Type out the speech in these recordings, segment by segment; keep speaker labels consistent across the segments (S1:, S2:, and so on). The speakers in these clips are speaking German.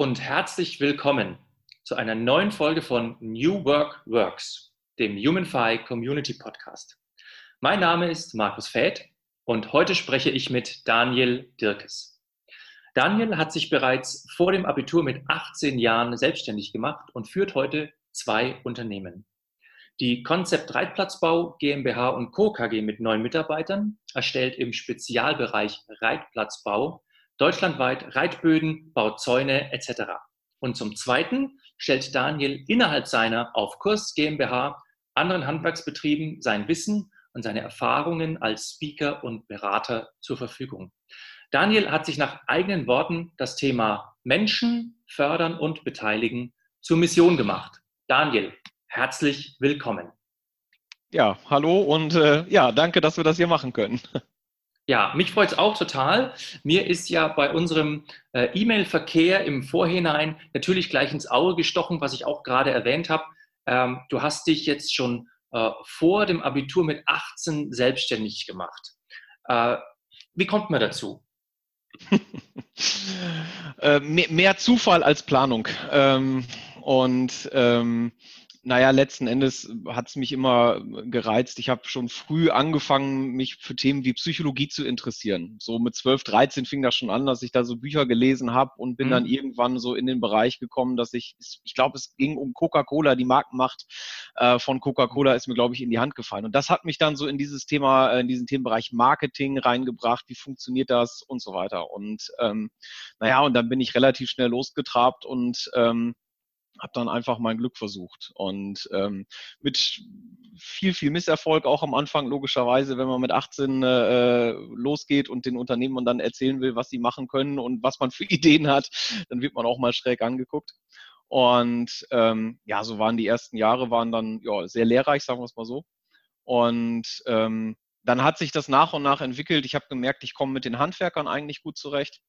S1: Und herzlich willkommen zu einer neuen Folge von New Work Works, dem HumanFi Community Podcast. Mein Name ist Markus Fäth und heute spreche ich mit Daniel Dirkes. Daniel hat sich bereits vor dem Abitur mit 18 Jahren selbstständig gemacht und führt heute zwei Unternehmen. Die Konzept Reitplatzbau GmbH und Co. KG mit neun Mitarbeitern erstellt im Spezialbereich Reitplatzbau deutschlandweit Reitböden, baut Zäune etc. Und zum Zweiten stellt Daniel innerhalb seiner Auf Kurs GmbH anderen Handwerksbetrieben sein Wissen und seine Erfahrungen als Speaker und Berater zur Verfügung. Daniel hat sich nach eigenen Worten das Thema Menschen fördern und beteiligen zur Mission gemacht. Daniel, herzlich willkommen.
S2: Ja, hallo und äh, ja, danke, dass wir das hier machen können.
S1: Ja, mich freut es auch total. Mir ist ja bei unserem äh, E-Mail-Verkehr im Vorhinein natürlich gleich ins Auge gestochen, was ich auch gerade erwähnt habe. Ähm, du hast dich jetzt schon äh, vor dem Abitur mit 18 selbstständig gemacht. Äh, wie kommt man dazu?
S2: Äh, mehr, Zufall als Planung. Ähm, und ähm, naja, letzten Endes hat es mich immer gereizt. Ich habe schon früh angefangen, mich für Themen wie Psychologie zu interessieren. So mit 12, 13 fing das schon an, dass ich da so Bücher gelesen habe und bin mhm. dann irgendwann so in den Bereich gekommen, dass ich, ich glaube, es ging um Coca-Cola, die Markenmacht äh, von Coca-Cola ist mir, glaube ich, in die Hand gefallen. Und das hat mich dann so in dieses Thema, äh, in diesen Themenbereich Marketing reingebracht. Wie funktioniert das und so weiter. Und ähm, naja, und dann bin ich relativ schnell losgetrabt und ähm, habe dann einfach mein Glück versucht. Und ähm, mit viel, viel Misserfolg auch am Anfang, logischerweise, wenn man mit 18 äh, losgeht und den Unternehmen dann erzählen will, was sie machen können und was man für Ideen hat, dann wird man auch mal schräg angeguckt. Und ähm, ja, so waren die ersten Jahre, waren dann ja, sehr lehrreich, sagen wir es mal so. Und ähm, dann hat sich das nach und nach entwickelt. Ich habe gemerkt, ich komme mit den Handwerkern eigentlich gut zurecht.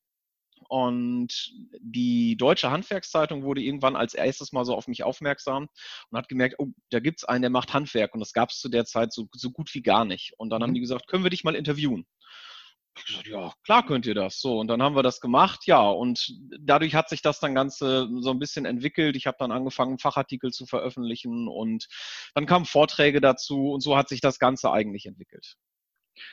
S2: Und die Deutsche Handwerkszeitung wurde irgendwann als erstes mal so auf mich aufmerksam und hat gemerkt, oh, da gibt es einen, der macht Handwerk. Und das gab es zu der Zeit so, so gut wie gar nicht. Und dann mhm. haben die gesagt, können wir dich mal interviewen? Ich gesagt, ja, klar könnt ihr das. So, und dann haben wir das gemacht, ja. Und dadurch hat sich das dann Ganze so ein bisschen entwickelt. Ich habe dann angefangen, Fachartikel zu veröffentlichen und dann kamen Vorträge dazu und so hat sich das Ganze eigentlich entwickelt.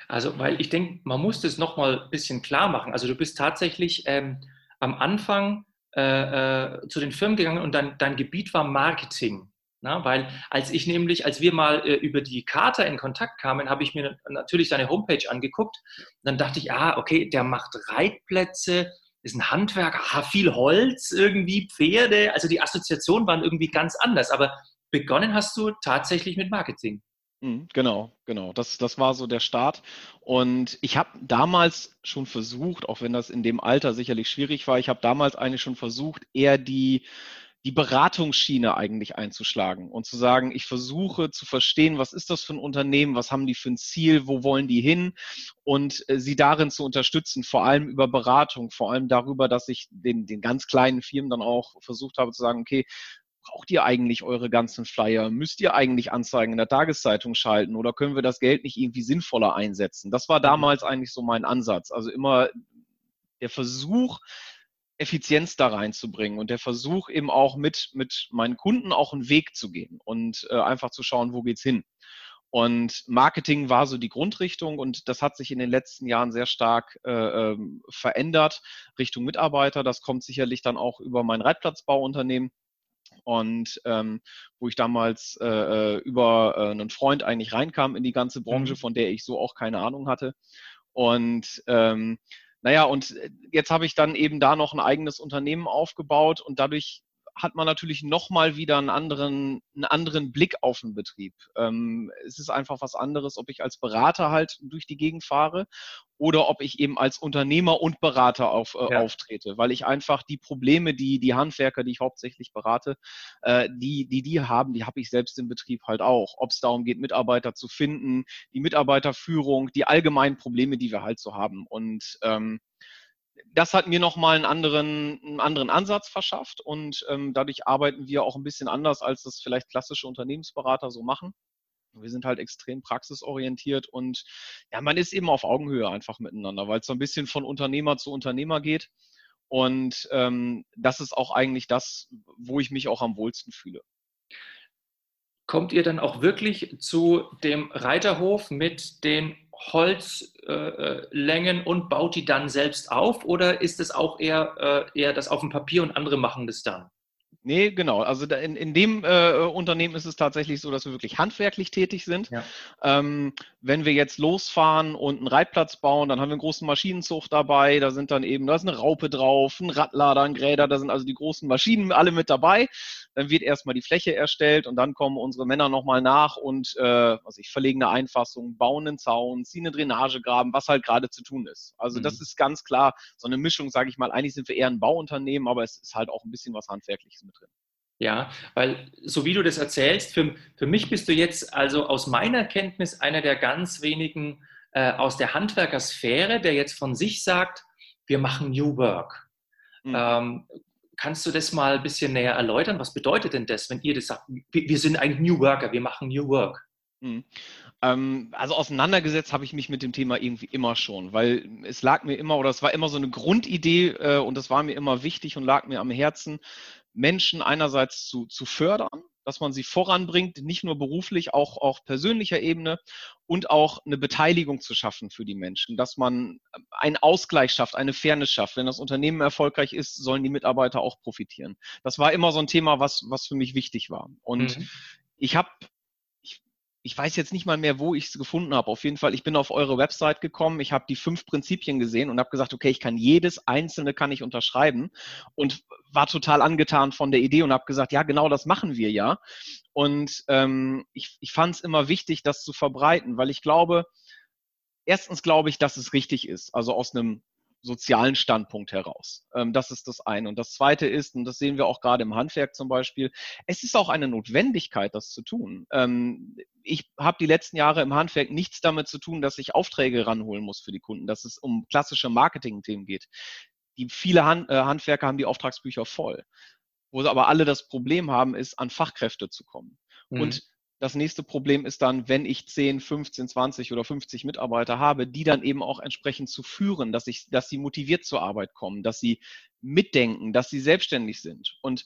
S1: Also, weil ich denke, man muss das nochmal ein bisschen klar machen. Also, du bist tatsächlich ähm, am Anfang äh, äh, zu den Firmen gegangen und dein, dein Gebiet war Marketing. Na, weil als ich nämlich, als wir mal äh, über die Karte in Kontakt kamen, habe ich mir natürlich deine Homepage angeguckt. Dann dachte ich, ah, okay, der macht Reitplätze, ist ein Handwerker, ah, viel Holz, irgendwie Pferde. Also die Assoziationen waren irgendwie ganz anders. Aber begonnen hast du tatsächlich mit Marketing.
S2: Mhm, genau, genau. Das, das war so der Start. Und ich habe damals schon versucht, auch wenn das in dem Alter sicherlich schwierig war, ich habe damals eigentlich schon versucht, eher die, die Beratungsschiene eigentlich einzuschlagen und zu sagen, ich versuche zu verstehen, was ist das für ein Unternehmen, was haben die für ein Ziel, wo wollen die hin und äh, sie darin zu unterstützen, vor allem über Beratung, vor allem darüber, dass ich den, den ganz kleinen Firmen dann auch versucht habe zu sagen, okay, braucht ihr eigentlich eure ganzen Flyer? Müsst ihr eigentlich Anzeigen in der Tageszeitung schalten oder können wir das Geld nicht irgendwie sinnvoller einsetzen? Das war mhm. damals eigentlich so mein Ansatz. Also immer der Versuch, Effizienz da reinzubringen und der Versuch eben auch mit, mit meinen Kunden auch einen Weg zu gehen und äh, einfach zu schauen, wo geht's hin. Und Marketing war so die Grundrichtung und das hat sich in den letzten Jahren sehr stark äh, ähm, verändert Richtung Mitarbeiter. Das kommt sicherlich dann auch über mein Reitplatzbauunternehmen und ähm, wo ich damals äh, äh, über äh, einen Freund eigentlich reinkam in die ganze Branche, mhm. von der ich so auch keine Ahnung hatte. Und ähm, naja, und äh, jetzt habe ich dann eben da noch ein eigenes Unternehmen aufgebaut und dadurch hat man natürlich nochmal wieder einen anderen, einen anderen Blick auf den Betrieb. Ähm, es ist einfach was anderes, ob ich als Berater halt durch die Gegend fahre oder ob ich eben als Unternehmer und Berater auf, äh, ja. auftrete, weil ich einfach die Probleme, die die Handwerker, die ich hauptsächlich berate, äh, die, die die haben, die habe ich selbst im Betrieb halt auch. Ob es darum geht, Mitarbeiter zu finden, die Mitarbeiterführung, die allgemeinen Probleme, die wir halt so haben. Und ähm, das hat mir nochmal einen anderen, einen anderen Ansatz verschafft und ähm, dadurch arbeiten wir auch ein bisschen anders, als das vielleicht klassische Unternehmensberater so machen. Wir sind halt extrem praxisorientiert und ja, man ist eben auf Augenhöhe einfach miteinander, weil es so ein bisschen von Unternehmer zu Unternehmer geht. Und ähm, das ist auch eigentlich das, wo ich mich auch am wohlsten fühle.
S1: Kommt ihr dann auch wirklich zu dem Reiterhof mit den Holzlängen äh, und baut die dann selbst auf oder ist es auch eher, äh, eher das auf dem Papier und andere machen das dann?
S2: Nee, genau. Also in, in dem äh, Unternehmen ist es tatsächlich so, dass wir wirklich handwerklich tätig sind. Ja. Ähm, wenn wir jetzt losfahren und einen Reitplatz bauen, dann haben wir einen großen Maschinenzug dabei. Da sind dann eben, da ist eine Raupe drauf, ein Radlader, ein Gräder, da sind also die großen Maschinen alle mit dabei. Dann wird erstmal die Fläche erstellt und dann kommen unsere Männer nochmal nach und äh, was ich verlegen eine Einfassung, bauen einen Zaun, ziehen eine Drainagegraben, was halt gerade zu tun ist. Also mhm. das ist ganz klar so eine Mischung, sage ich mal. Eigentlich sind wir eher ein Bauunternehmen, aber es ist halt auch ein bisschen was Handwerkliches mit drin.
S1: Ja, weil so wie du das erzählst, für, für mich bist du jetzt also aus meiner Kenntnis einer der ganz wenigen äh, aus der Handwerkersphäre, der jetzt von sich sagt, wir machen New Work. Mhm. Ähm, kannst du das mal ein bisschen näher erläutern? Was bedeutet denn das, wenn ihr das sagt, wir, wir sind eigentlich New Worker, wir machen New Work? Mhm.
S2: Ähm, also auseinandergesetzt habe ich mich mit dem Thema irgendwie immer schon, weil es lag mir immer oder es war immer so eine Grundidee äh, und das war mir immer wichtig und lag mir am Herzen, Menschen einerseits zu, zu fördern, dass man sie voranbringt, nicht nur beruflich, auch auf persönlicher Ebene und auch eine Beteiligung zu schaffen für die Menschen, dass man einen Ausgleich schafft, eine Fairness schafft. Wenn das Unternehmen erfolgreich ist, sollen die Mitarbeiter auch profitieren. Das war immer so ein Thema, was, was für mich wichtig war. Und mhm. ich habe ich weiß jetzt nicht mal mehr, wo ich es gefunden habe. Auf jeden Fall, ich bin auf eure Website gekommen, ich habe die fünf Prinzipien gesehen und habe gesagt, okay, ich kann jedes einzelne kann ich unterschreiben und war total angetan von der Idee und habe gesagt, ja, genau das machen wir ja. Und ähm, ich, ich fand es immer wichtig, das zu verbreiten, weil ich glaube, erstens glaube ich, dass es richtig ist, also aus einem sozialen Standpunkt heraus. Ähm, das ist das eine. Und das zweite ist, und das sehen wir auch gerade im Handwerk zum Beispiel, es ist auch eine Notwendigkeit, das zu tun. Ähm, ich habe die letzten Jahre im Handwerk nichts damit zu tun, dass ich Aufträge ranholen muss für die Kunden, dass es um klassische Marketing-Themen geht. Die viele Hand, äh, Handwerker haben die Auftragsbücher voll. Wo sie aber alle das Problem haben, ist, an Fachkräfte zu kommen. Mhm. Und das nächste Problem ist dann, wenn ich 10, 15, 20 oder 50 Mitarbeiter habe, die dann eben auch entsprechend zu führen, dass ich, dass sie motiviert zur Arbeit kommen, dass sie mitdenken, dass sie selbstständig sind. Und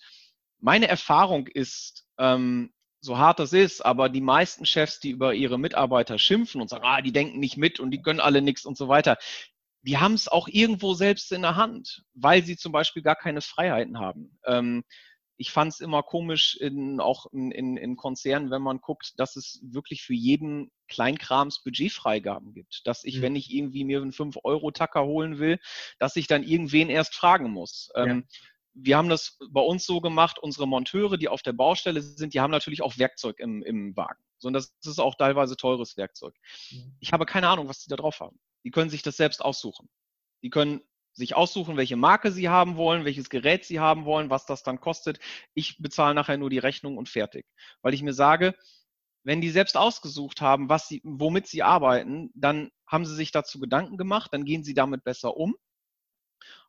S2: meine Erfahrung ist, ähm, so hart das ist, aber die meisten Chefs, die über ihre Mitarbeiter schimpfen und sagen, ah, die denken nicht mit und die können alle nichts und so weiter, die haben es auch irgendwo selbst in der Hand, weil sie zum Beispiel gar keine Freiheiten haben. Ähm, ich fand es immer komisch, in, auch in, in, in, Konzernen, wenn man guckt, dass es wirklich für jeden Kleinkrams Budgetfreigaben gibt. Dass ich, mhm. wenn ich irgendwie mir einen 5-Euro-Tacker holen will, dass ich dann irgendwen erst fragen muss. Ja. Ähm, wir haben das bei uns so gemacht, unsere Monteure, die auf der Baustelle sind, die haben natürlich auch Werkzeug im, im Wagen. So, und das ist auch teilweise teures Werkzeug. Mhm. Ich habe keine Ahnung, was die da drauf haben. Die können sich das selbst aussuchen. Die können sich aussuchen, welche Marke sie haben wollen, welches Gerät sie haben wollen, was das dann kostet. Ich bezahle nachher nur die Rechnung und fertig. Weil ich mir sage, wenn die selbst ausgesucht haben, was sie, womit sie arbeiten, dann haben sie sich dazu Gedanken gemacht, dann gehen sie damit besser um.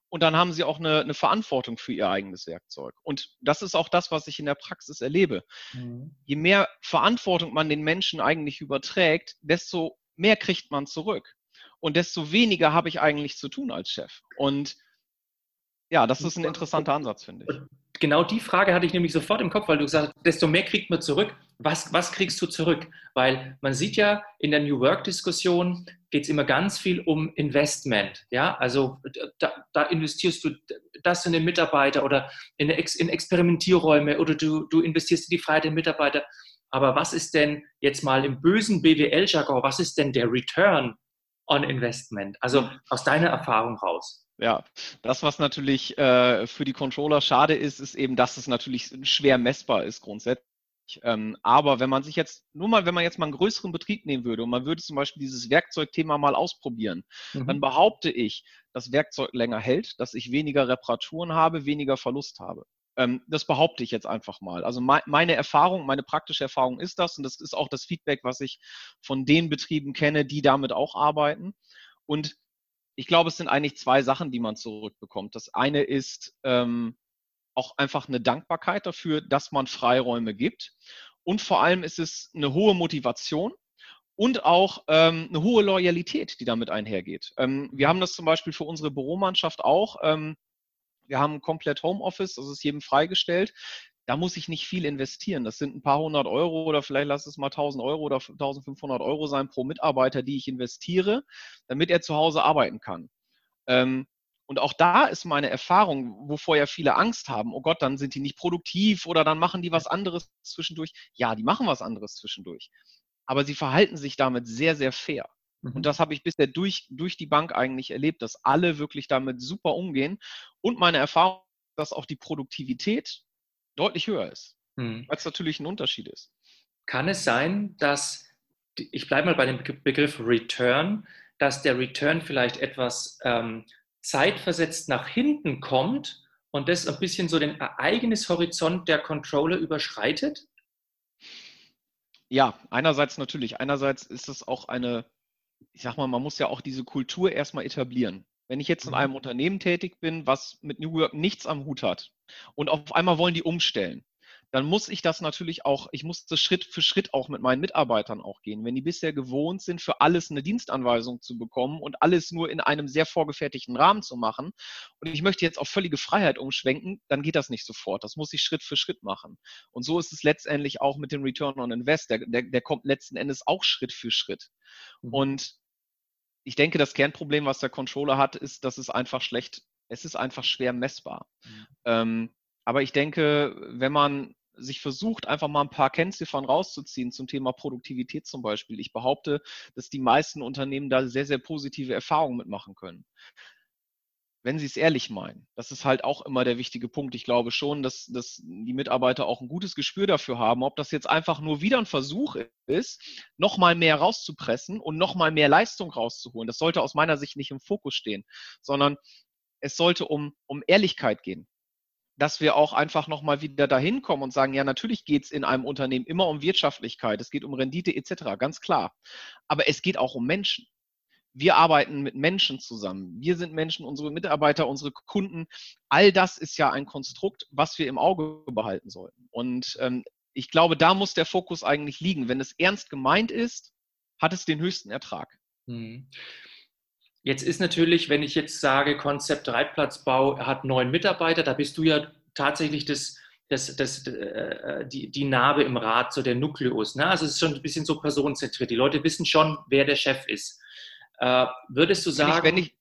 S2: Und dann haben sie auch eine, eine Verantwortung für ihr eigenes Werkzeug. Und das ist auch das, was ich in der Praxis erlebe. Mhm. Je mehr Verantwortung man den Menschen eigentlich überträgt, desto mehr kriegt man zurück und desto weniger habe ich eigentlich zu tun als Chef. Und ja, das ist ein interessanter Ansatz, finde ich.
S1: Genau die Frage hatte ich nämlich sofort im Kopf, weil du gesagt hast, desto mehr kriegt man zurück. Was, was kriegst du zurück? Weil man sieht ja in der New Work-Diskussion geht es immer ganz viel um Investment. Ja, also da, da, investierst du das in den Mitarbeiter oder in, in Experimentierräume oder du, du investierst in die Freiheit der Mitarbeiter. Aber was ist denn jetzt mal im bösen BWL-Jargon, was ist denn der Return on Investment? Also aus deiner Erfahrung raus.
S2: Ja, das, was natürlich äh, für die Controller schade ist, ist eben, dass es natürlich schwer messbar ist grundsätzlich. Ähm, aber wenn man sich jetzt, nur mal, wenn man jetzt mal einen größeren Betrieb nehmen würde und man würde zum Beispiel dieses Werkzeugthema mal ausprobieren, mhm. dann behaupte ich, dass Werkzeug länger hält, dass ich weniger Reparaturen habe, weniger Verlust habe. Ähm, das behaupte ich jetzt einfach mal. Also meine Erfahrung, meine praktische Erfahrung ist das und das ist auch das Feedback, was ich von den Betrieben kenne, die damit auch arbeiten. Und ich glaube, es sind eigentlich zwei Sachen, die man zurückbekommt. Das eine ist ähm, auch einfach eine Dankbarkeit dafür, dass man Freiräume gibt. Und vor allem ist es eine hohe Motivation und auch ähm, eine hohe Loyalität, die damit einhergeht. Ähm, wir haben das zum Beispiel für unsere Büromannschaft auch. Ähm, Wir haben komplett Homeoffice, das ist jedem freigestellt. Da muss ich nicht viel investieren. Das sind ein paar hundert Euro oder vielleicht lass es mal 1000 Euro oder 1500 Euro sein pro Mitarbeiter, die ich investiere, damit er zu Hause arbeiten kann. Ähm, und auch da ist meine Erfahrung, wovor ja viele Angst haben, oh Gott, dann sind die nicht produktiv oder dann machen die was anderes zwischendurch. Ja, die machen was anderes zwischendurch. Aber sie verhalten sich damit sehr, sehr fair. Und mhm. das habe ich bisher durch, durch die Bank eigentlich erlebt, dass alle wirklich damit super umgehen. Und meine Erfahrung, dass auch die Produktivität deutlich höher ist, mhm. weil es natürlich ein Unterschied ist.
S1: Kann es sein, dass, ich bleibe mal bei dem Begriff Return, dass der Return vielleicht etwas ähm, zeitversetzt nach hinten kommt und das ein bisschen so den Ereignishorizont der Controller überschreitet?
S2: Ja, einerseits natürlich. Einerseits ist es auch eine ich sag mal, man muss ja auch diese Kultur erstmal etablieren. Wenn ich jetzt in mhm. einem Unternehmen tätig bin, was mit New Work nichts am Hut hat und auf einmal wollen die umstellen, dann muss ich das natürlich auch, ich muss das Schritt für Schritt auch mit meinen Mitarbeitern auch gehen. Wenn die bisher gewohnt sind, für alles eine Dienstanweisung zu bekommen und alles nur in einem sehr vorgefertigten Rahmen zu machen und ich möchte jetzt auf völlige Freiheit umschwenken, dann geht das nicht sofort. Das muss ich Schritt für Schritt machen. Und so ist es letztendlich auch mit dem Return on Invest. Der, der, der kommt letzten Endes auch Schritt für Schritt. Mhm. Und ich denke, das Kernproblem, was der Controller hat, ist, dass es einfach schlecht, es ist einfach schwer messbar. Mhm. Ähm, aber ich denke, wenn man sich versucht, einfach mal ein paar Kennziffern rauszuziehen zum Thema Produktivität zum Beispiel. Ich behaupte, dass die meisten Unternehmen da sehr, sehr positive Erfahrungen mitmachen können. Wenn sie es ehrlich meinen. Das ist halt auch immer der wichtige Punkt. Ich glaube schon, dass, dass die Mitarbeiter auch ein gutes Gespür dafür haben, ob das jetzt einfach nur wieder ein Versuch ist, nochmal mehr rauszupressen und nochmal mehr Leistung rauszuholen. Das sollte aus meiner Sicht nicht im Fokus stehen, sondern es sollte um, um Ehrlichkeit gehen dass wir auch einfach nochmal wieder dahin kommen und sagen, ja, natürlich geht es in einem Unternehmen immer um Wirtschaftlichkeit, es geht um Rendite etc., ganz klar. Aber es geht auch um Menschen. Wir arbeiten mit Menschen zusammen. Wir sind Menschen, unsere Mitarbeiter, unsere Kunden. All das ist ja ein Konstrukt, was wir im Auge behalten sollten. Und ähm, ich glaube, da muss der Fokus eigentlich liegen. Wenn es ernst gemeint ist, hat es den höchsten Ertrag. Mhm.
S1: Jetzt ist natürlich, wenn ich jetzt sage, Konzept Reitplatzbau hat neun Mitarbeiter, da bist du ja tatsächlich das, das, das, äh, die, die Narbe im Rad, so der Nukleus. Ne? Also es ist schon ein bisschen so personenzentriert. Die Leute wissen schon, wer der Chef ist. Äh, würdest du sagen.
S2: Wenn ich, wenn ich,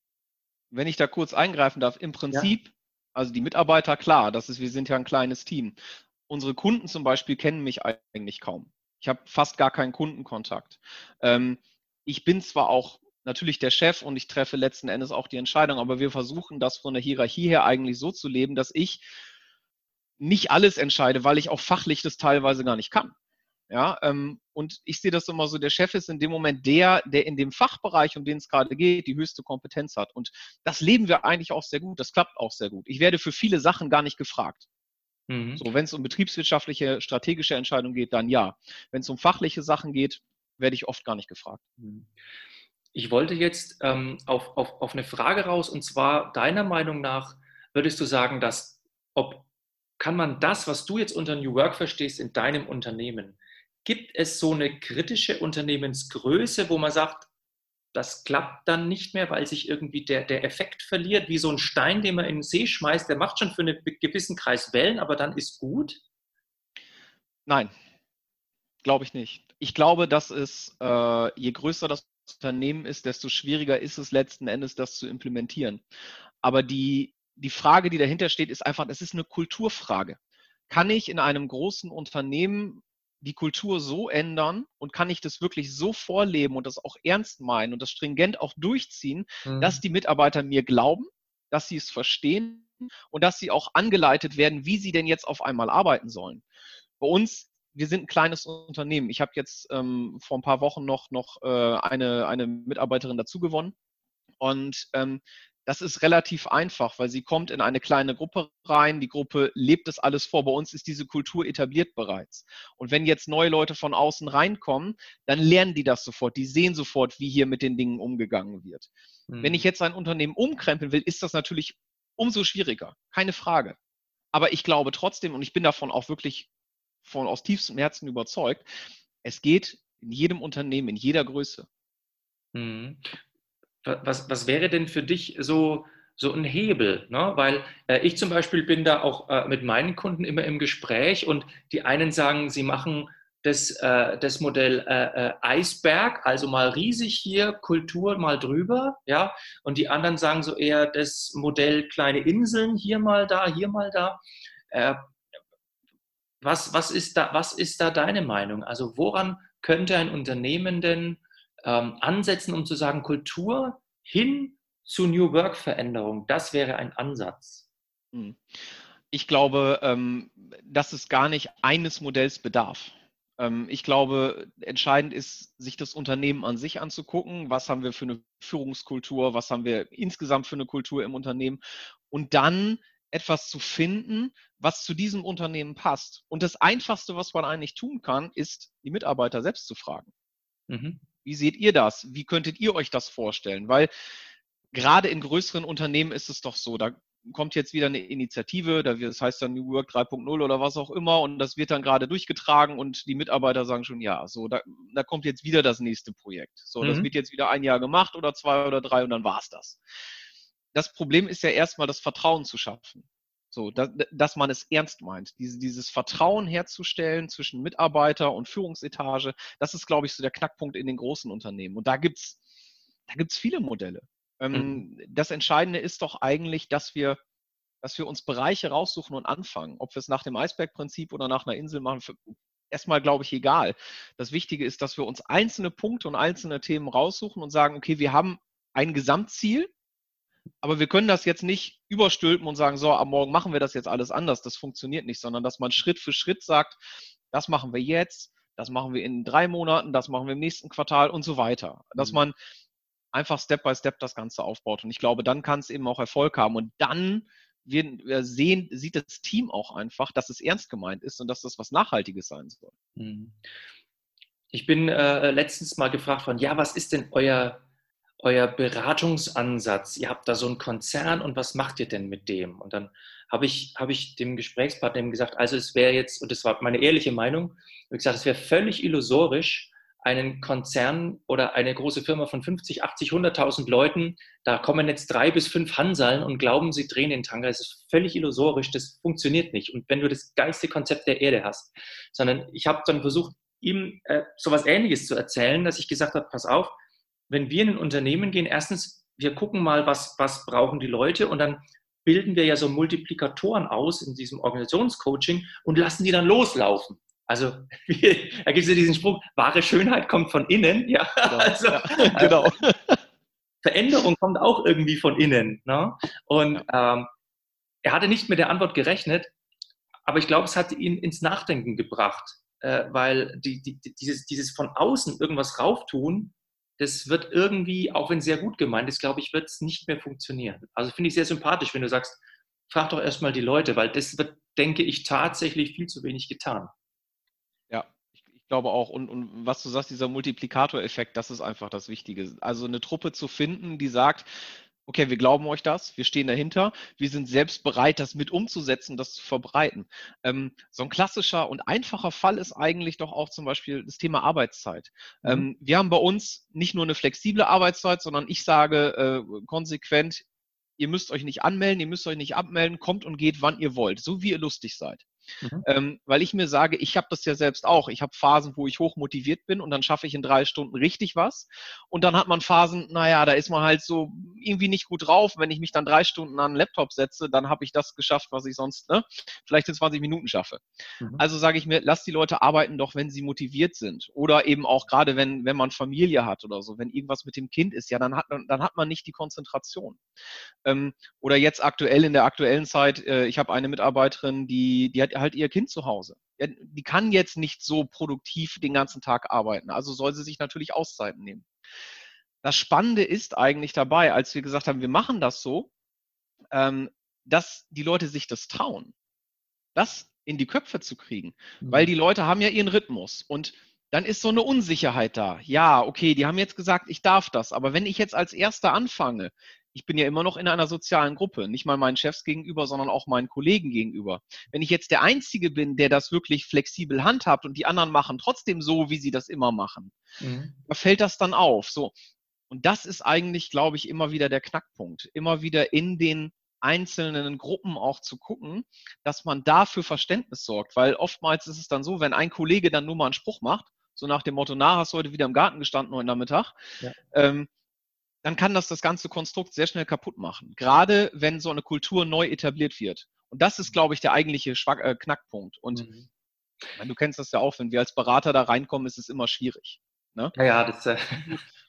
S2: wenn ich da kurz eingreifen darf, im Prinzip, ja. also die Mitarbeiter, klar, das ist, wir sind ja ein kleines Team. Unsere Kunden zum Beispiel kennen mich eigentlich kaum. Ich habe fast gar keinen Kundenkontakt. Ähm, ich bin zwar auch natürlich der Chef und ich treffe letzten Endes auch die Entscheidung, aber wir versuchen das von der Hierarchie her eigentlich so zu leben, dass ich nicht alles entscheide, weil ich auch fachlich das teilweise gar nicht kann. Ja, ähm, und ich sehe das immer so, der Chef ist in dem Moment der, der in dem Fachbereich, um den es gerade geht, die höchste Kompetenz hat. Und das leben wir eigentlich auch sehr gut. Das klappt auch sehr gut. Ich werde für viele Sachen gar nicht gefragt. Mhm. So, wenn es um betriebswirtschaftliche, strategische Entscheidungen geht, dann ja. Wenn es um fachliche Sachen geht, werde ich oft gar nicht gefragt. Mhm.
S1: Ich wollte jetzt ähm, auf, auf, auf eine Frage raus, und zwar deiner Meinung nach, würdest du sagen, dass, ob kann man das, was du jetzt unter New Work verstehst, in deinem Unternehmen, gibt es so eine kritische Unternehmensgröße, wo man sagt, das klappt dann nicht mehr, weil sich irgendwie der, der Effekt verliert, wie so ein Stein, den man in den See schmeißt, der macht schon für einen gewissen Kreis Wellen, aber dann ist gut?
S2: Nein, glaube ich nicht. Ich glaube, dass es, äh, je größer das Unternehmen ist, desto schwieriger ist es letzten Endes, das zu implementieren. Aber die, die Frage, die dahinter steht, ist einfach, es ist eine Kulturfrage. Kann ich in einem großen Unternehmen die Kultur so ändern und kann ich das wirklich so vorleben und das auch ernst meinen und das stringent auch durchziehen, mhm. dass die Mitarbeiter mir glauben, dass sie es verstehen und dass sie auch angeleitet werden, wie sie denn jetzt auf einmal arbeiten sollen. Bei uns wir sind ein kleines Unternehmen. Ich habe jetzt ähm, vor ein paar Wochen noch, noch äh, eine, eine Mitarbeiterin dazu gewonnen. Und ähm, das ist relativ einfach, weil sie kommt in eine kleine Gruppe rein. Die Gruppe lebt das alles vor. Bei uns ist diese Kultur etabliert bereits. Und wenn jetzt neue Leute von außen reinkommen, dann lernen die das sofort. Die sehen sofort, wie hier mit den Dingen umgegangen wird. Mhm. Wenn ich jetzt ein Unternehmen umkrempeln will, ist das natürlich umso schwieriger. Keine Frage. Aber ich glaube trotzdem, und ich bin davon auch wirklich von aus tiefstem Herzen überzeugt, es geht in jedem Unternehmen, in jeder Größe.
S1: Mhm. Was, was wäre denn für dich so, so ein Hebel, ne? weil äh, ich zum Beispiel bin da auch äh, mit meinen Kunden immer im Gespräch und die einen sagen, sie machen das, äh, das Modell äh, äh, Eisberg, also mal riesig hier, Kultur mal drüber, ja, und die anderen sagen so eher das Modell kleine Inseln, hier mal da, hier mal da. Was, was, ist da, was ist da deine Meinung? Also woran könnte ein Unternehmen denn ähm, ansetzen, um zu sagen, Kultur hin zu New Work-Veränderung, das wäre ein Ansatz. Hm.
S2: Ich glaube, ähm, dass es gar nicht eines Modells bedarf. Ähm, ich glaube, entscheidend ist, sich das Unternehmen an sich anzugucken. Was haben wir für eine Führungskultur? Was haben wir insgesamt für eine Kultur im Unternehmen? Und dann etwas zu finden, was zu diesem Unternehmen passt. Und das Einfachste, was man eigentlich tun kann, ist, die Mitarbeiter selbst zu fragen. Mhm. Wie seht ihr das? Wie könntet ihr euch das vorstellen? Weil gerade in größeren Unternehmen ist es doch so, da kommt jetzt wieder eine Initiative, das heißt dann New Work 3.0 oder was auch immer und das wird dann gerade durchgetragen und die Mitarbeiter sagen schon, ja, so, da, da kommt jetzt wieder das nächste Projekt. So, mhm. das wird jetzt wieder ein Jahr gemacht oder zwei oder drei und dann war es das. Das Problem ist ja erstmal das Vertrauen zu schaffen. So, dass, dass man es ernst meint. Diese, dieses Vertrauen herzustellen zwischen Mitarbeiter und Führungsetage, das ist, glaube ich, so der Knackpunkt in den großen Unternehmen. Und da gibt's da gibt's viele Modelle. Ähm, mhm. Das Entscheidende ist doch eigentlich, dass wir, dass wir uns Bereiche raussuchen und anfangen. Ob wir es nach dem Eisbergprinzip oder nach einer Insel machen, für, erstmal, glaube ich, egal. Das Wichtige ist, dass wir uns einzelne Punkte und einzelne Themen raussuchen und sagen, okay, wir haben ein Gesamtziel, aber wir können das jetzt nicht überstülpen und sagen, so, am Morgen machen wir das jetzt alles anders. Das funktioniert nicht, sondern dass man Schritt für Schritt sagt, das machen wir jetzt, das machen wir in drei Monaten, das machen wir im nächsten Quartal und so weiter. Dass mhm. man einfach Step by Step das Ganze aufbaut. Und ich glaube, dann kann es eben auch Erfolg haben. Und dann wir sehen, sieht das Team auch einfach, dass es ernst gemeint ist und dass das was Nachhaltiges sein soll. Mhm.
S1: Ich bin äh, letztens mal gefragt worden, ja, was ist denn euer, euer Beratungsansatz? Ihr habt da so einen Konzern und was macht ihr denn mit dem? Und dann habe ich, hab ich dem Gesprächspartner gesagt, also es wäre jetzt, und das war meine ehrliche Meinung, ich gesagt, es wäre völlig illusorisch, einen Konzern oder eine große Firma von 50, 80, 100.000 Leuten, da kommen jetzt drei bis fünf Hansaln und glauben, sie drehen den Tanker. Das ist völlig illusorisch, das funktioniert nicht. Und wenn du das geilste Konzept der Erde hast, sondern ich habe dann versucht, ihm äh, sowas Ähnliches zu erzählen, dass ich gesagt habe, pass auf, wenn wir in ein Unternehmen gehen, erstens, wir gucken mal, was, was brauchen die Leute und dann bilden wir ja so Multiplikatoren aus in diesem Organisationscoaching und lassen die dann loslaufen. Also da gibt es ja diesen Spruch, wahre Schönheit kommt von innen. Ja, genau. Also, ja, genau. Veränderung kommt auch irgendwie von innen. Ne? Und ähm, er hatte nicht mit der Antwort gerechnet, aber ich glaube, es hat ihn ins Nachdenken gebracht, äh, weil die, die, dieses, dieses von außen irgendwas rauftun, das wird irgendwie, auch wenn sehr gut gemeint ist, glaube ich, wird es nicht mehr funktionieren. Also finde ich sehr sympathisch, wenn du sagst, frag doch erstmal die Leute, weil das wird, denke ich, tatsächlich viel zu wenig getan
S2: glaube auch, und, und was du sagst, dieser Multiplikatoreffekt, das ist einfach das Wichtige. Also eine Truppe zu finden, die sagt, okay, wir glauben euch das, wir stehen dahinter, wir sind selbst bereit, das mit umzusetzen, das zu verbreiten. Ähm, so ein klassischer und einfacher Fall ist eigentlich doch auch zum Beispiel das Thema Arbeitszeit. Mhm. Ähm, wir haben bei uns nicht nur eine flexible Arbeitszeit, sondern ich sage äh, konsequent, ihr müsst euch nicht anmelden, ihr müsst euch nicht abmelden, kommt und geht, wann ihr wollt, so wie ihr lustig seid. Mhm. Ähm, weil ich mir sage, ich habe das ja selbst auch. Ich habe Phasen, wo ich hoch motiviert bin und dann schaffe ich in drei Stunden richtig was. Und dann hat man Phasen, naja, da ist man halt so irgendwie nicht gut drauf. Wenn ich mich dann drei Stunden an den Laptop setze, dann habe ich das geschafft, was ich sonst ne, vielleicht in 20 Minuten schaffe. Mhm. Also sage ich mir, lass die Leute arbeiten doch, wenn sie motiviert sind. Oder eben auch gerade, wenn, wenn man Familie hat oder so, wenn irgendwas mit dem Kind ist, ja, dann hat, dann hat man nicht die Konzentration. Ähm, oder jetzt aktuell in der aktuellen Zeit, äh, ich habe eine Mitarbeiterin, die, die hat halt ihr Kind zu Hause. Ja, die kann jetzt nicht so produktiv den ganzen Tag arbeiten. Also soll sie sich natürlich Auszeiten nehmen. Das Spannende ist eigentlich dabei, als wir gesagt haben, wir machen das so, ähm, dass die Leute sich das trauen, das in die Köpfe zu kriegen. Mhm. Weil die Leute haben ja ihren Rhythmus. Und dann ist so eine Unsicherheit da. Ja, okay, die haben jetzt gesagt, ich darf das. Aber wenn ich jetzt als Erster anfange, ich bin ja immer noch in einer sozialen Gruppe, nicht mal meinen Chefs gegenüber, sondern auch meinen Kollegen gegenüber. Wenn ich jetzt der Einzige bin, der das wirklich flexibel handhabt und die anderen machen trotzdem so, wie sie das immer machen, mhm. da fällt das dann auf. So. Und das ist eigentlich, glaube ich, immer wieder der Knackpunkt. Immer wieder in den einzelnen Gruppen auch zu gucken, dass man da für Verständnis sorgt. Weil oftmals ist es dann so, wenn ein Kollege dann nur mal einen Spruch macht, so nach dem Motto, na, hast du heute wieder im Garten gestanden heute Nachmittag, ja. ähm, dann kann das das ganze Konstrukt sehr schnell kaputt machen. Gerade wenn so eine Kultur neu etabliert wird. Und das ist, glaube ich, der eigentliche Schwack äh, Knackpunkt. Und mhm. du kennst das ja auch, wenn wir als Berater da reinkommen, ist es immer schwierig. Ne?
S1: Ja, ja, das, äh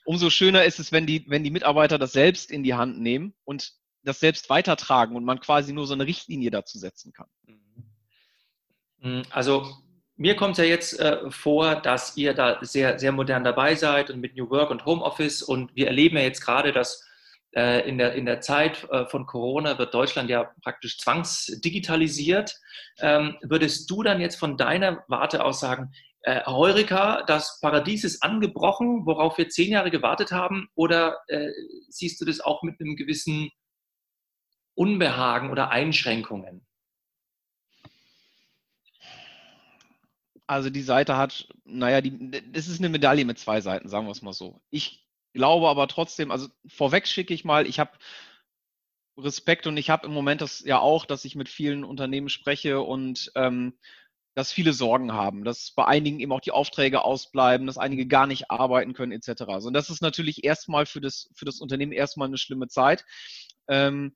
S2: Umso schöner ist es, wenn die, wenn die Mitarbeiter das selbst in die Hand nehmen und das selbst weitertragen und man quasi nur so eine Richtlinie dazu setzen kann.
S1: Mhm. Also mir kommt es ja jetzt äh, vor, dass ihr da sehr, sehr modern dabei seid und mit New Work und Homeoffice und wir erleben ja jetzt gerade, dass äh, in, der, in der Zeit äh, von Corona wird Deutschland ja praktisch zwangsdigitalisiert. Ähm, würdest du dann jetzt von deiner Warte aus sagen, äh, Heureka, das Paradies ist angebrochen, worauf wir zehn Jahre gewartet haben? Oder äh, siehst du das auch mit einem gewissen Unbehagen oder Einschränkungen?
S2: Also die Seite hat, naja, die, das ist eine Medaille mit zwei Seiten, sagen wir es mal so. Ich glaube aber trotzdem, also vorweg schicke ich mal, ich habe Respekt und ich habe im Moment das ja auch, dass ich mit vielen Unternehmen spreche und ähm, dass viele Sorgen haben, dass bei einigen eben auch die Aufträge ausbleiben, dass einige gar nicht arbeiten können, etc. Also, und das ist natürlich erstmal für das, für das Unternehmen erstmal eine schlimme Zeit. Ähm,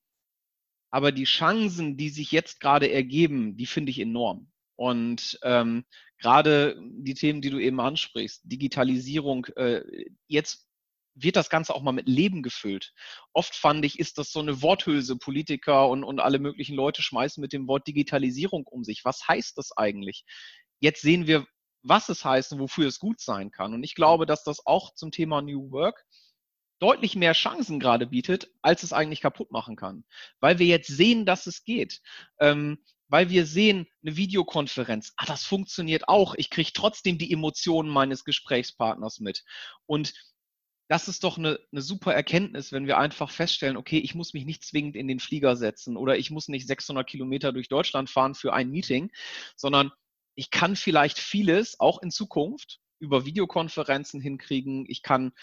S2: aber die Chancen, die sich jetzt gerade ergeben, die finde ich enorm. Und ähm, gerade die Themen, die du eben ansprichst, Digitalisierung, äh, jetzt wird das Ganze auch mal mit Leben gefüllt. Oft fand ich, ist das so eine Worthülse. Politiker und, und alle möglichen Leute schmeißen mit dem Wort Digitalisierung um sich. Was heißt das eigentlich? Jetzt sehen wir, was es heißt und wofür es gut sein kann. Und ich glaube, dass das auch zum Thema New Work deutlich mehr Chancen gerade bietet, als es eigentlich kaputt machen kann. Weil wir jetzt sehen, dass es geht. Ähm, weil wir sehen, eine Videokonferenz, ah, das funktioniert auch. Ich kriege trotzdem die Emotionen meines Gesprächspartners mit. Und das ist doch eine, eine super Erkenntnis, wenn wir einfach feststellen, okay, ich muss mich nicht zwingend in den Flieger setzen oder ich muss nicht 600 Kilometer durch Deutschland fahren für ein Meeting, sondern ich kann vielleicht vieles auch in Zukunft über Videokonferenzen hinkriegen. Ich kann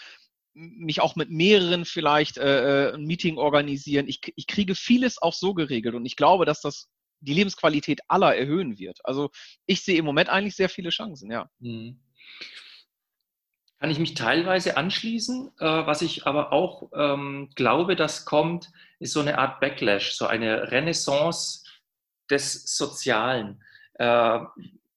S2: mich auch mit mehreren vielleicht äh, äh, ein Meeting organisieren. Ich, ich kriege vieles auch so geregelt und ich glaube, dass das die Lebensqualität aller erhöhen wird. Also ich sehe im Moment eigentlich sehr viele Chancen, ja. Mhm.
S1: Kann ich mich teilweise anschließen. Äh, was ich aber auch ähm, glaube, dass kommt, ist so eine Art Backlash, so eine Renaissance des Sozialen. Äh,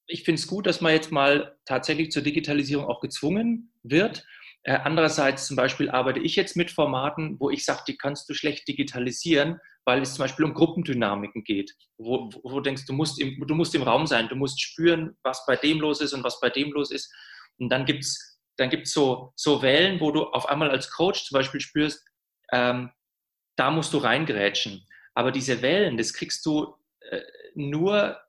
S1: ich finde es gut, dass man jetzt mal tatsächlich zur Digitalisierung auch gezwungen wird. Äh, andererseits zum Beispiel arbeite ich jetzt mit Formaten, wo ich sage, die kannst du schlecht digitalisieren, weil es zum Beispiel um Gruppendynamiken geht, wo, wo du denkst, du musst, im, du musst im Raum sein, du musst spüren, was bei dem los ist und was bei dem los ist. Und dann gibt es dann gibt's so, so Wellen, wo du auf einmal als Coach zum Beispiel spürst, ähm, da musst du reingrätschen. Aber diese Wellen, das kriegst du äh, nur,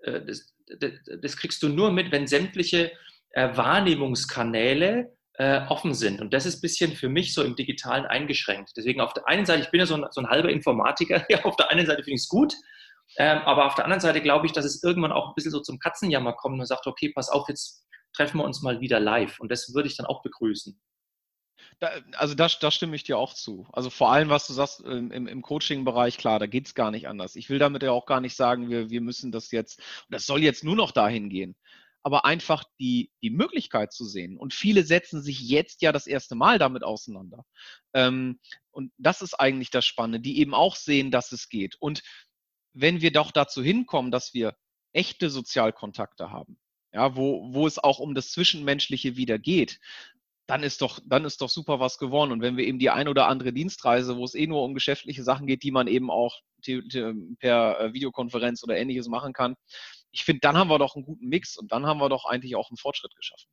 S1: äh, das, das, das, kriegst du nur mit, wenn sämtliche äh, Wahrnehmungskanäle äh, offen sind. Und das ist ein bisschen für mich so im Digitalen eingeschränkt. Deswegen auf der einen Seite, ich bin ja so ein, so ein halber Informatiker, ja, auf der einen Seite finde ich es gut, ähm, aber auf der anderen Seite glaube ich, dass es irgendwann auch ein bisschen so zum Katzenjammer kommt und sagt, okay, pass auf, jetzt treffen wir uns mal wieder live. Und das würde ich dann auch begrüßen.
S2: Da, also da, da, stimme ich dir auch zu. Also vor allem, was du sagst im, im Coaching-Bereich, klar, da geht es gar nicht anders. Ich will damit ja auch gar nicht sagen, wir, wir müssen das jetzt, das soll jetzt nur noch dahin gehen aber einfach die, die Möglichkeit zu sehen. Und viele setzen sich jetzt ja das erste Mal damit auseinander. Ähm, und das ist eigentlich das Spannende, die eben auch sehen, dass es geht. Und wenn wir doch dazu hinkommen, dass wir echte Sozialkontakte haben, ja, wo, wo es auch um das Zwischenmenschliche wieder geht, dann ist doch, dann ist doch super was gewonnen. Und wenn wir eben die ein oder andere Dienstreise, wo es eh nur um geschäftliche Sachen geht, die man eben auch per äh, Videokonferenz oder ähnliches machen kann, ich finde, dann haben wir doch einen guten Mix und dann haben wir doch eigentlich auch einen Fortschritt geschaffen.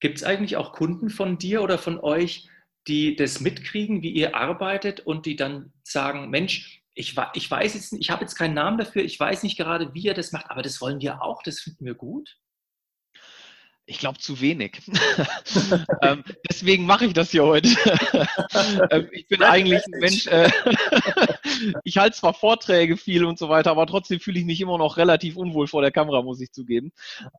S1: Gibt es eigentlich auch Kunden von dir oder von euch, die das mitkriegen, wie ihr arbeitet und die dann sagen, Mensch, ich, ich weiß jetzt, ich habe jetzt keinen Namen dafür, ich weiß nicht gerade, wie ihr das macht, aber das wollen wir auch, das finden wir gut?
S2: Ich glaube zu wenig. ähm, deswegen mache ich das hier heute. ähm, ich bin eigentlich ein Mensch, äh, ich halte zwar Vorträge viel und so weiter, aber trotzdem fühle ich mich immer noch relativ unwohl vor der Kamera, muss ich zugeben.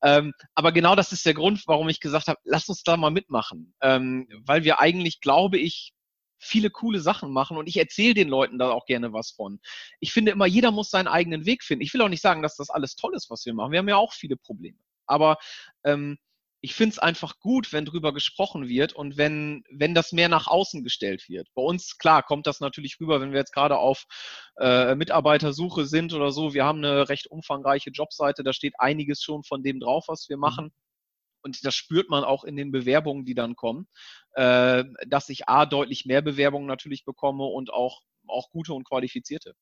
S2: Ähm, aber genau das ist der Grund, warum ich gesagt habe, lass uns da mal mitmachen. Ähm, weil wir eigentlich, glaube ich, viele coole Sachen machen und ich erzähle den Leuten da auch gerne was von. Ich finde immer, jeder muss seinen eigenen Weg finden. Ich will auch nicht sagen, dass das alles toll ist, was wir machen. Wir haben ja auch viele Probleme. Aber ähm, ich finde es einfach gut, wenn drüber gesprochen wird und wenn, wenn das mehr nach außen gestellt wird. Bei uns, klar, kommt das natürlich rüber, wenn wir jetzt gerade auf äh, Mitarbeitersuche sind oder so. Wir haben eine recht umfangreiche Jobseite, da steht einiges schon von dem drauf, was wir mhm. machen. Und das spürt man auch in den Bewerbungen, die dann kommen, äh, dass ich A, deutlich mehr Bewerbungen natürlich bekomme und auch auch gute und qualifizierte.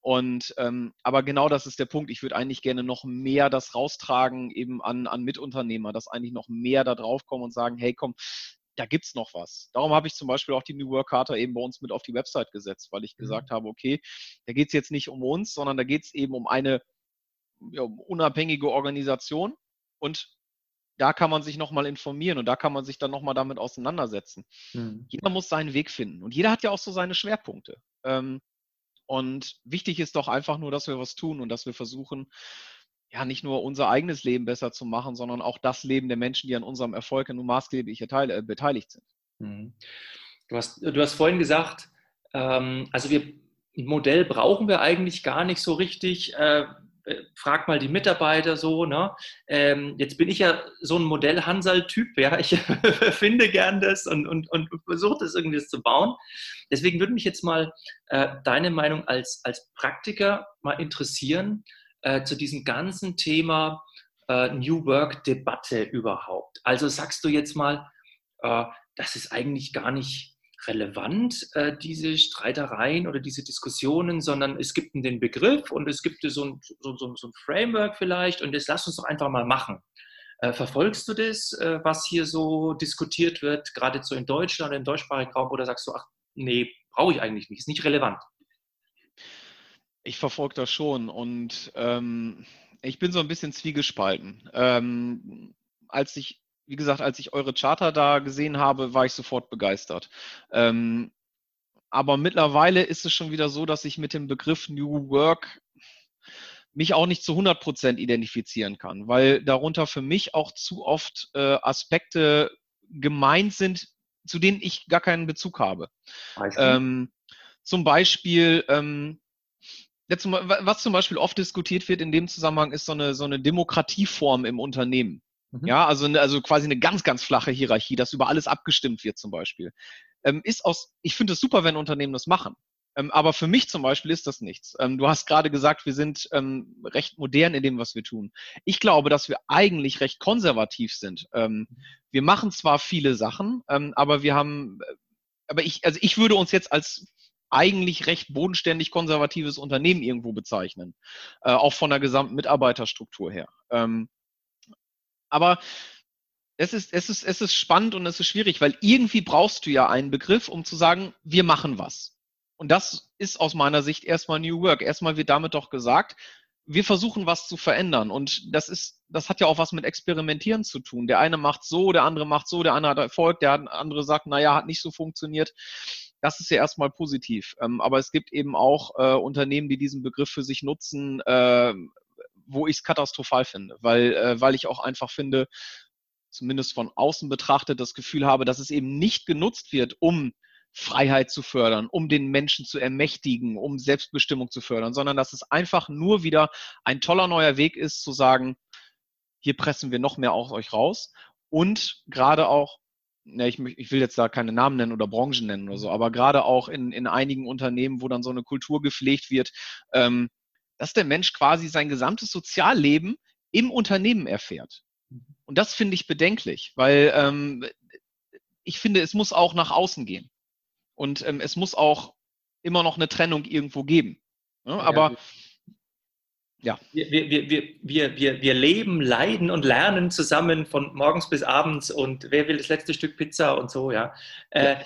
S2: Und ähm, aber genau das ist der Punkt. Ich würde eigentlich gerne noch mehr das raustragen eben an, an Mitunternehmer, dass eigentlich noch mehr da drauf kommen und sagen, hey komm, da gibt es noch was. Darum habe ich zum Beispiel auch die New Work Charta eben bei uns mit auf die Website gesetzt, weil ich mhm. gesagt habe, okay, da geht es jetzt nicht um uns, sondern da geht es eben um eine ja, unabhängige Organisation und da kann man sich nochmal informieren und da kann man sich dann nochmal damit auseinandersetzen. Mhm. Jeder muss seinen Weg finden und jeder hat ja auch so seine Schwerpunkte. Ähm, und wichtig ist doch einfach nur, dass wir was tun und dass wir versuchen, ja, nicht nur unser eigenes Leben besser zu machen, sondern auch das Leben der Menschen, die an unserem Erfolg nun maßgeblich äh, beteiligt sind. Mhm.
S1: Du, hast, du hast vorhin gesagt, ähm, also wir, ein Modell brauchen wir eigentlich gar nicht so richtig. Äh, äh, frag mal die Mitarbeiter so. Ne? Ähm, jetzt bin ich ja so ein Modell-Hansal-Typ, ja. Ich finde gern das und, und, und versuche das irgendwie zu bauen. Deswegen würde mich jetzt mal äh, deine Meinung als, als Praktiker mal interessieren äh, zu diesem ganzen Thema äh, New Work-Debatte überhaupt. Also sagst du jetzt mal, äh, das ist eigentlich gar nicht relevant, äh, diese Streitereien oder diese Diskussionen, sondern es gibt den Begriff und es gibt so ein, so, so, so ein Framework vielleicht und das lass uns doch einfach mal machen. Äh, verfolgst du das, äh, was hier so diskutiert wird, gerade so in Deutschland, im deutschsprachigen Raum, oder sagst du, ach nee, brauche ich eigentlich nicht, ist nicht relevant?
S2: Ich verfolge das schon und ähm, ich bin so ein bisschen zwiegespalten. Ähm, als ich wie gesagt, als ich eure Charter da gesehen habe, war ich sofort begeistert. Ähm, aber mittlerweile ist es schon wieder so, dass ich mit dem Begriff New Work mich auch nicht zu 100 Prozent identifizieren kann, weil darunter für mich auch zu oft äh, Aspekte gemeint sind, zu denen ich gar keinen Bezug habe. Ähm, zum Beispiel, ähm, was zum Beispiel oft diskutiert wird in dem Zusammenhang, ist so eine, so eine Demokratieform im Unternehmen. Mhm. Ja, also, also quasi eine ganz, ganz flache Hierarchie, dass über alles abgestimmt wird zum Beispiel. Ähm, ist aus, ich finde es super, wenn Unternehmen das machen. Ähm, aber für mich zum Beispiel ist das nichts. Ähm, du hast gerade gesagt, wir sind ähm, recht modern in dem, was wir tun. Ich glaube, dass wir eigentlich recht konservativ sind. Ähm, wir machen zwar viele Sachen, ähm, aber wir haben, äh, aber ich, also ich würde uns jetzt als eigentlich recht bodenständig konservatives Unternehmen irgendwo bezeichnen, äh, auch von der gesamten Mitarbeiterstruktur her. Ähm, aber es ist, es, ist, es ist spannend und es ist schwierig, weil irgendwie brauchst du ja einen Begriff, um zu sagen, wir machen was. Und das ist aus meiner Sicht erstmal New Work. Erstmal wird damit doch gesagt, wir versuchen was zu verändern. Und das ist, das hat ja auch was mit Experimentieren zu tun. Der eine macht so, der andere macht so, der andere hat Erfolg, der andere sagt, naja, hat nicht so funktioniert. Das ist ja erstmal positiv. Ähm, aber es gibt eben auch äh, Unternehmen, die diesen Begriff für sich nutzen, äh, wo ich es katastrophal finde, weil, äh, weil ich auch einfach finde, zumindest von außen betrachtet, das Gefühl habe, dass es eben nicht genutzt wird, um Freiheit zu fördern, um den Menschen zu ermächtigen, um Selbstbestimmung zu fördern, sondern dass es einfach nur wieder ein toller neuer Weg ist, zu sagen, hier pressen wir noch mehr aus euch raus. Und gerade auch, ich, ich, will jetzt da keine Namen nennen oder Branchen nennen oder so, aber gerade auch in, in einigen Unternehmen, wo dann so eine Kultur gepflegt wird, ähm, dass der Mensch quasi sein gesamtes Sozialleben im Unternehmen erfährt. Und das finde ich bedenklich, weil ähm, ich finde, es muss auch nach außen gehen. Und ähm, es muss auch immer noch eine Trennung irgendwo geben. Ja, ne? aber
S1: ja. Wir, wir, wir, wir, wir, wir leben, leiden und lernen zusammen von morgens bis abends und wer will das letzte Stück Pizza und so, ja. Äh,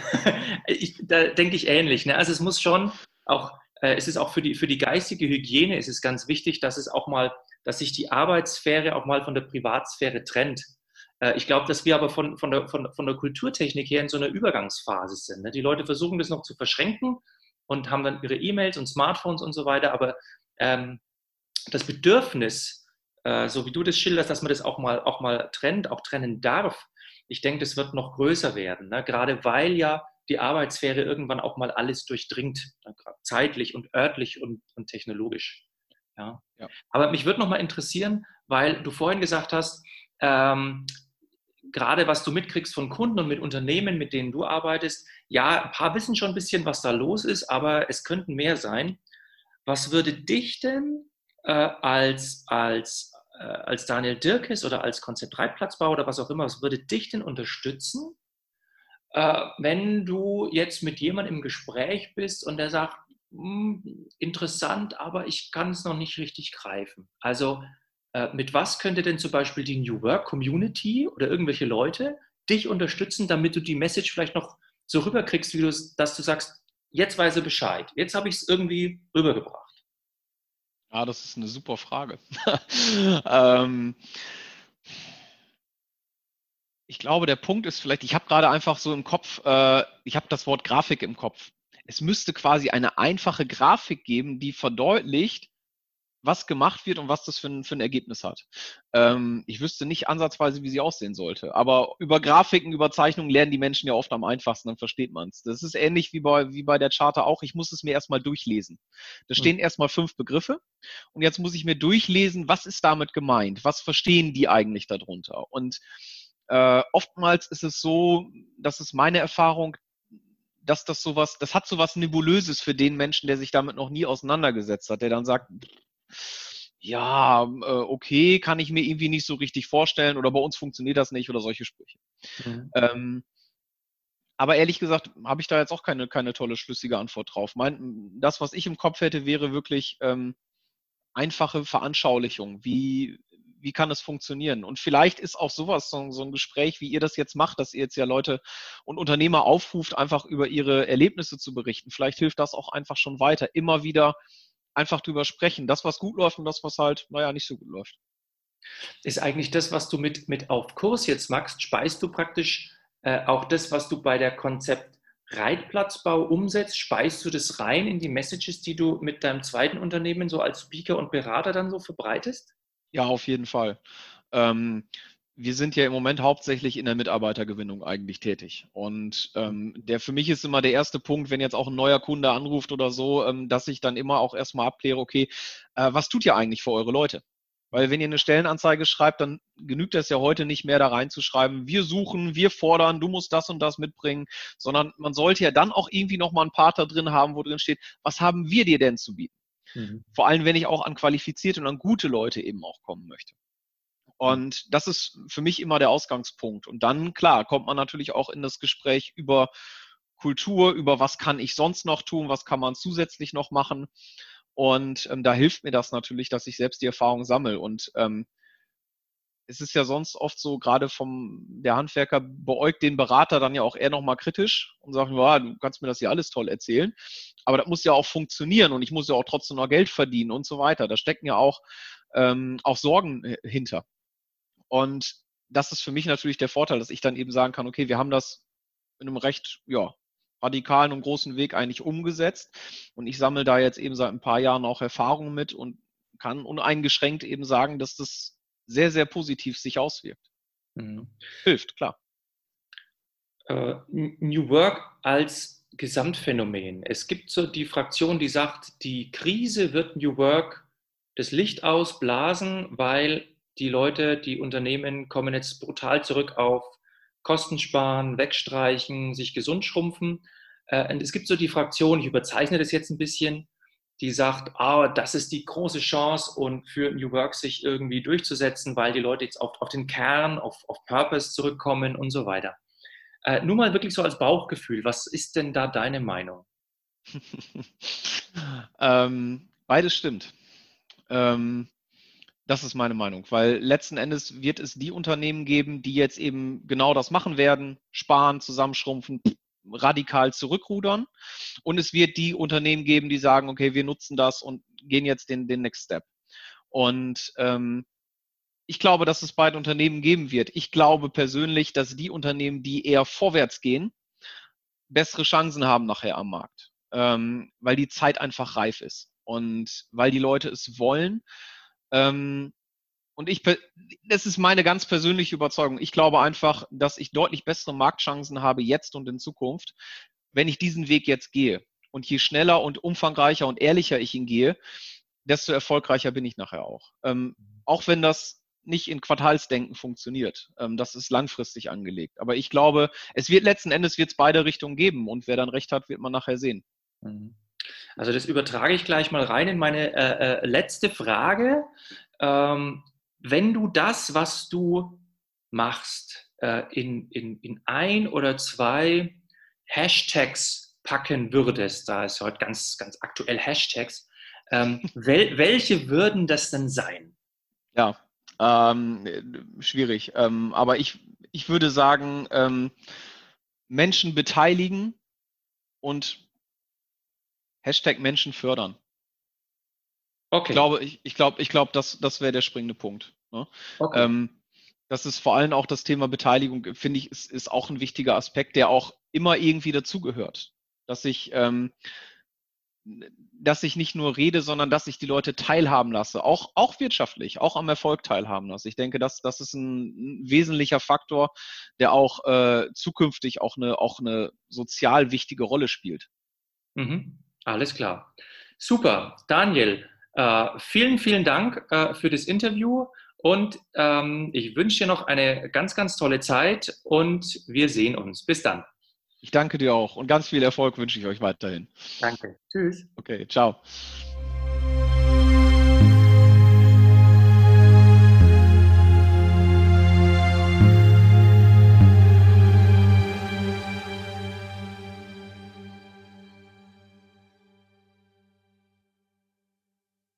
S1: ich, da denke ich ähnlich. Ne? Also es muss schon auch äh, es ist auch für die, für die geistige Hygiene ist es ganz wichtig, dass es auch mal, dass sich die Arbeitssphäre auch mal von der Privatsphäre trennt. Äh, ich glaube, dass wir aber von, von, der, von, von der Kulturtechnik her in so einer Übergangsphase sind. Ne? Die Leute versuchen das noch zu verschränken und haben dann ihre E-Mails und Smartphones und so weiter, aber ähm, das Bedürfnis, äh, so wie du das schilderst, dass man das auch mal, auch mal trennt, auch trennen darf, ich denke, das wird noch größer werden, ne? gerade weil ja die Arbeitssphäre irgendwann auch mal alles durchdringt, zeitlich und örtlich und, und technologisch. Ja. ja. Aber mich würde noch mal interessieren, weil du vorhin gesagt hast, ähm, gerade was du mitkriegst von Kunden und mit Unternehmen, mit denen du arbeitest, ja, ein paar wissen schon ein bisschen, was da los ist, aber es könnten mehr sein. Was würde dich denn äh, als, als, äh, als Daniel Dirkes oder als Konzept Reitplatzbau oder was auch immer, was würde dich denn unterstützen, äh, wenn du jetzt mit jemandem im Gespräch bist und der sagt, hm, interessant, aber ich kann es noch nicht richtig greifen. Also äh, mit was könnte denn zum Beispiel die New Work Community oder irgendwelche Leute dich unterstützen, damit du die Message vielleicht noch so rüberkriegst, wie du dass du sagst, jetzt weiß er Bescheid, jetzt habe ich es irgendwie rübergebracht.
S2: Ja, das ist eine super Frage. ähm, ich glaube, der Punkt ist vielleicht, ich habe gerade einfach so im Kopf, äh, ich habe das Wort Grafik im Kopf es müsste quasi eine einfache Grafik geben, die verdeutlicht, was gemacht wird und was das für ein, für ein Ergebnis hat. Ähm, ich wüsste nicht ansatzweise, wie sie aussehen sollte. Aber über Grafiken, über Zeichnungen lernen die Menschen ja oft am einfachsten, dann versteht man es. Das ist ähnlich wie bei, wie bei der Charta auch. Ich muss es mir erstmal durchlesen. Da stehen mhm. erstmal fünf Begriffe und jetzt muss ich mir durchlesen, was ist damit gemeint? Was verstehen die eigentlich darunter? Und äh, oftmals ist es so, das ist meine Erfahrung, dass das sowas, das hat sowas Nebulöses für den Menschen, der sich damit noch nie auseinandergesetzt hat, der dann sagt, ja, äh, okay, kann ich mir irgendwie nicht so richtig vorstellen oder bei uns funktioniert das nicht oder solche Sprüche. Mhm. Ähm, aber ehrlich gesagt, habe ich da jetzt auch keine, keine tolle, schlüssige Antwort drauf. Mein, das, was ich im Kopf hätte, wäre wirklich ähm, einfache Veranschaulichung. Wie, wie kann es funktionieren? Und vielleicht ist auch sowas, so, so, ein Gespräch, wie ihr das jetzt macht, dass ihr jetzt ja Leute und Unternehmer aufruft, einfach über ihre Erlebnisse zu berichten. Vielleicht hilft das auch einfach schon weiter. Immer wieder einfach drüber sprechen. Das, was gut läuft und das, was halt, naja, nicht so gut läuft.
S1: Ist eigentlich das, was du mit, mit auf Kurs jetzt machst, speist du praktisch äh, auch das, was du bei der Konzept Reitplatzbau umsetzt, speist du das rein in die Messages, die du mit deinem zweiten Unternehmen so als Speaker und Berater dann so verbreitest?
S2: Ja, auf jeden Fall. Ähm, wir sind ja im Moment hauptsächlich in der Mitarbeitergewinnung eigentlich tätig. Und ähm, der für mich ist immer der erste Punkt, wenn jetzt auch ein neuer Kunde anruft oder so, ähm, dass ich dann immer auch erstmal abkläre, okay, äh, was tut ihr eigentlich für eure Leute? Weil wenn ihr eine Stellenanzeige schreibt, dann genügt es ja heute nicht mehr da reinzuschreiben, wir suchen, wir fordern, du musst das und das mitbringen, sondern man sollte ja dann auch irgendwie nochmal einen Part da drin haben, wo drin steht, was haben wir dir denn zu bieten? Mhm. Vor allem, wenn ich auch an qualifizierte und an gute Leute eben auch kommen möchte. Und das ist für mich immer der Ausgangspunkt. Und dann, klar, kommt man natürlich auch in das Gespräch über Kultur, über was kann ich sonst noch tun, was kann man zusätzlich noch machen. Und ähm, da hilft mir das natürlich, dass ich selbst die Erfahrung sammle. Und ähm, es ist ja sonst oft so, gerade vom, der Handwerker beäugt den Berater dann ja auch eher nochmal kritisch und sagt, ja, du kannst mir das hier alles toll erzählen. Aber das muss ja auch funktionieren und ich muss ja auch trotzdem noch Geld verdienen und so weiter. Da stecken ja auch, ähm, auch Sorgen äh, hinter. Und das ist für mich natürlich der Vorteil, dass ich dann eben sagen kann, okay, wir haben das in einem recht, ja, radikalen und großen Weg eigentlich umgesetzt. Und ich sammle da jetzt eben seit ein paar Jahren auch Erfahrungen mit und kann uneingeschränkt eben sagen, dass das sehr, sehr positiv sich auswirkt. Mhm. Hilft, klar.
S1: Uh, New Work als Gesamtphänomen. Es gibt so die Fraktion, die sagt, die Krise wird New Work das Licht ausblasen, weil die Leute, die Unternehmen kommen jetzt brutal zurück auf Kosten sparen, wegstreichen, sich gesund schrumpfen. Äh, und es gibt so die Fraktion, ich überzeichne das jetzt ein bisschen, die sagt, ah, das ist die große Chance und für New Work sich irgendwie durchzusetzen, weil die Leute jetzt auf, auf den Kern, auf, auf Purpose zurückkommen und so weiter. Äh, nur mal wirklich so als Bauchgefühl, was ist denn da deine Meinung?
S2: ähm, beides stimmt. Ähm, das ist meine Meinung, weil letzten Endes wird es die Unternehmen geben, die jetzt eben genau das machen werden, sparen, zusammenschrumpfen, radikal zurückrudern. Und es wird die Unternehmen geben, die sagen, okay, wir nutzen das und gehen jetzt den, den Next Step. Und ähm, ich glaube, dass es beide Unternehmen geben wird. Ich glaube persönlich, dass die Unternehmen, die eher vorwärts gehen, bessere Chancen haben nachher am Markt. ähm, weil die Zeit einfach reif ist und weil die Leute es wollen. Ähm, und ich, das ist meine ganz persönliche Überzeugung. Ich glaube einfach, dass ich deutlich bessere Marktchancen habe jetzt und in Zukunft, wenn ich diesen Weg jetzt gehe. Und je schneller und umfangreicher und ehrlicher ich ihn gehe, desto erfolgreicher bin ich nachher auch. Ähm, auch wenn das nicht in Quartalsdenken funktioniert. Ähm, das ist langfristig angelegt. Aber ich glaube, es wird letzten Endes wird beide Richtungen geben und wer dann recht hat, wird man nachher sehen.
S1: Mhm. Also das übertrage ich gleich mal rein in meine äh, äh, letzte Frage. Ähm, wenn du das, was du machst, äh, in, in, in ein oder zwei Hashtags packen würdest, da ist heute ganz, ganz aktuell Hashtags, ähm, wel, welche würden das denn sein?
S2: Ja, ähm, schwierig. Ähm, aber ich, ich würde sagen, ähm, Menschen beteiligen und Hashtag Menschen fördern. Okay. Ich glaube, ich, ich glaube, ich glaube, das, das wäre der springende Punkt. Ne? Okay. Ähm, das ist vor allem auch das Thema Beteiligung, finde ich, ist, ist auch ein wichtiger Aspekt, der auch immer irgendwie dazugehört. Dass ich, ähm, dass ich nicht nur rede, sondern dass ich die Leute teilhaben lasse, auch, auch wirtschaftlich, auch am Erfolg teilhaben lasse. Ich denke, das, das ist ein, wesentlicher Faktor, der auch äh, zukünftig auch eine, auch eine sozial wichtige Rolle spielt.
S1: Mhm. Alles klar. Super. Daniel, äh, vielen, vielen Dank äh, für das Interview und ähm, ich wünsche dir noch eine ganz, ganz tolle Zeit und wir sehen uns. Bis dann.
S2: Ich danke dir auch und ganz viel Erfolg wünsche ich euch weiterhin.
S1: Danke. Tschüss.
S2: Okay, ciao.